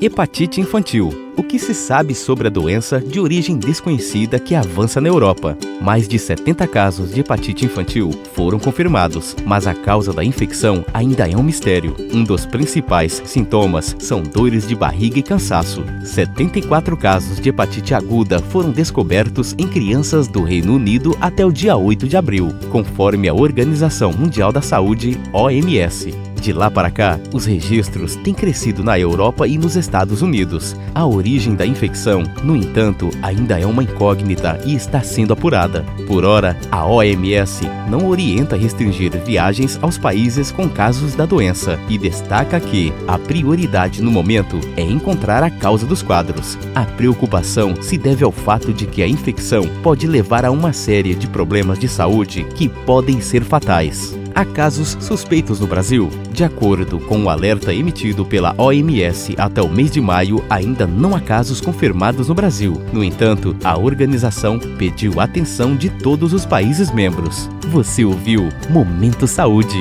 Hepatite infantil. O que se sabe sobre a doença de origem desconhecida que avança na Europa? Mais de 70 casos de hepatite infantil foram confirmados, mas a causa da infecção ainda é um mistério. Um dos principais sintomas são dores de barriga e cansaço. 74 casos de hepatite aguda foram descobertos em crianças do Reino Unido até o dia 8 de abril, conforme a Organização Mundial da Saúde, OMS. De lá para cá, os registros têm crescido na Europa e nos Estados Unidos. A origem da infecção, no entanto, ainda é uma incógnita e está sendo apurada. Por ora, a OMS não orienta restringir viagens aos países com casos da doença e destaca que a prioridade no momento é encontrar a causa dos quadros. A preocupação se deve ao fato de que a infecção pode levar a uma série de problemas de saúde que podem ser fatais. Há casos suspeitos no Brasil. De acordo com o alerta emitido pela OMS até o mês de maio, ainda não há casos confirmados no Brasil. No entanto, a organização pediu atenção de todos os países membros. Você ouviu Momento Saúde.